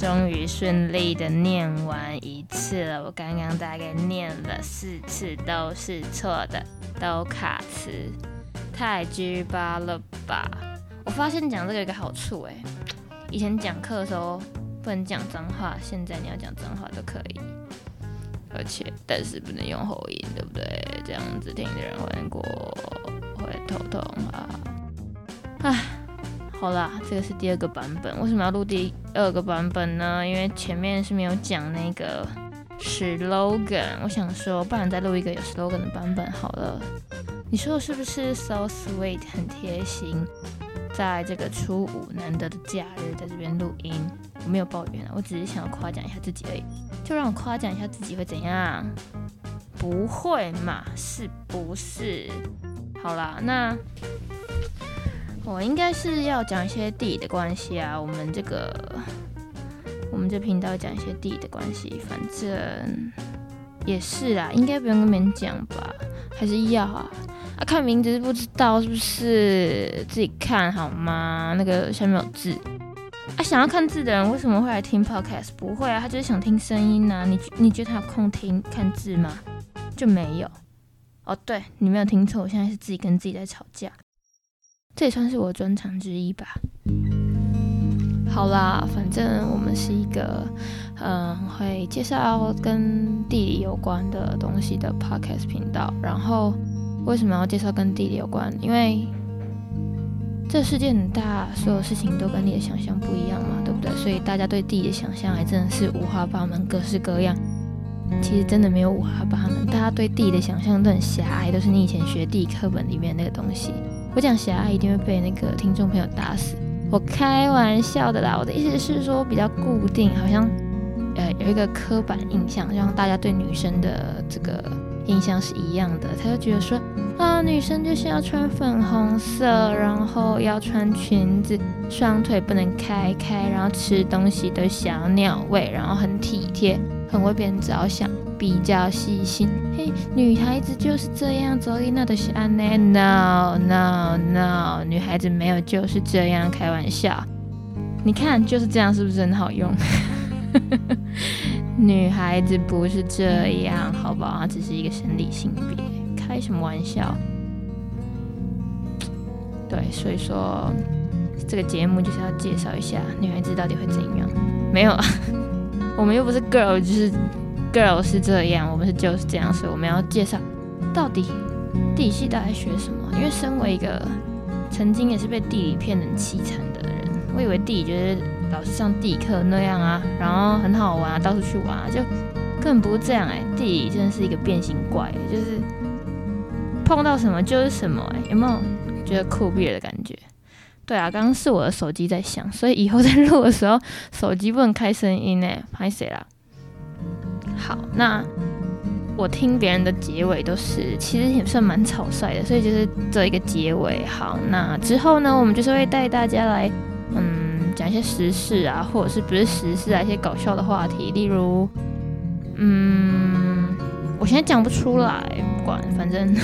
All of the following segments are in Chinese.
终于顺利的念完一次了。我刚刚大概念了四次，都是错的，都卡词，太鸡巴了吧！我发现讲这个有个好处，哎，以前讲课的时候不能讲脏话，现在你要讲脏话都可以，而且但是不能用喉音，对不对？这样子听的人会过会头痛啊！好啦，这个是第二个版本。为什么要录第二个版本呢？因为前面是没有讲那个 slogan。我想说，不然再录一个有 slogan 的版本好了。你说是不是 so sweet 很贴心？在这个初五难得的假日，在这边录音，我没有抱怨啊，我只是想要夸奖一下自己而已。就让我夸奖一下自己会怎样？不会嘛？是不是？好啦，那。我应该是要讲一些地理的关系啊，我们这个我们这频道讲一些地理的关系，反正也是啦，应该不用跟别人讲吧？还是要啊？啊，看名字是不知道是不是？自己看好吗？那个下面有字啊，想要看字的人为什么会来听 podcast？不会啊，他就是想听声音啊。你你觉得他有空听看字吗？就没有。哦，对，你没有听错，我现在是自己跟自己在吵架。这也算是我专长之一吧。好啦，反正我们是一个，嗯，会介绍跟地理有关的东西的 podcast 频道。然后，为什么要介绍跟地理有关？因为这世界很大，所有事情都跟你的想象不一样嘛，对不对？所以大家对地理的想象还真的是五花八门，各式各样。其实真的没有五花八门，大家对地理的想象都很狭隘，都是你以前学地理课本里面那个东西。我讲狭隘一定会被那个听众朋友打死，我开玩笑的啦。我的意思是说比较固定，好像呃有一个刻板印象，让大家对女生的这个印象是一样的。他就觉得说啊，女生就是要穿粉红色，然后要穿裙子，双腿不能开开，然后吃东西的小鸟胃，然后很体贴，很为别人着想。比较细心，嘿，女孩子就是这样，走一那的是安内，no no no，女孩子没有就是这样，开玩笑，你看就是这样，是不是很好用？女孩子不是这样，好不好？它只是一个生理性别，开什么玩笑？对，所以说这个节目就是要介绍一下女孩子到底会怎样。没有啊，我们又不是 girl，就是。Girl 是这样，我们是就是这样，所以我们要介绍到底地理系到底学什么？因为身为一个曾经也是被地理骗得很凄惨的人，我以为地理就是老师上地理课那样啊，然后很好玩啊，到处去玩啊，就根本不是这样哎、地理真的是一个变形怪、就是碰到什么就是什么哎、有没有觉得酷毙了的感觉？对啊，刚刚是我的手机在响，所以以后在录的时候手机不能开声音呢，拍谁啦？好，那我听别人的结尾都是，其实也算蛮草率的，所以就是做一个结尾。好，那之后呢，我们就是会带大家来，嗯，讲一些时事啊，或者是不是时事啊，一些搞笑的话题，例如，嗯，我现在讲不出来，不管，反正，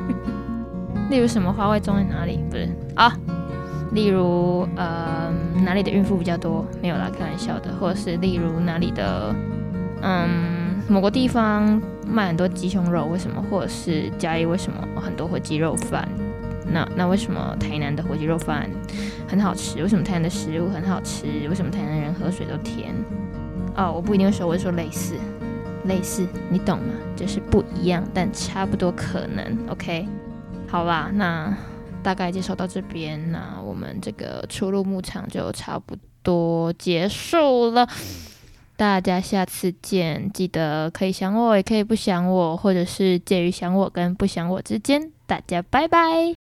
例如什么花会种在哪里？不是啊，例如，呃，哪里的孕妇比较多？没有啦，开玩笑的，或者是例如哪里的。嗯，某个地方卖很多鸡胸肉，为什么？或者是嘉义为什么很多火鸡肉饭？那那为什么台南的火鸡肉饭很好吃？为什么台南的食物很好吃？为什么台南人喝水都甜？哦，我不一定会说，我会说类似，类似，你懂吗？就是不一样，但差不多可能。OK，好吧，那大概介绍到这边，那我们这个出入牧场就差不多结束了。大家下次见，记得可以想我，也可以不想我，或者是介于想我跟不想我之间。大家拜拜。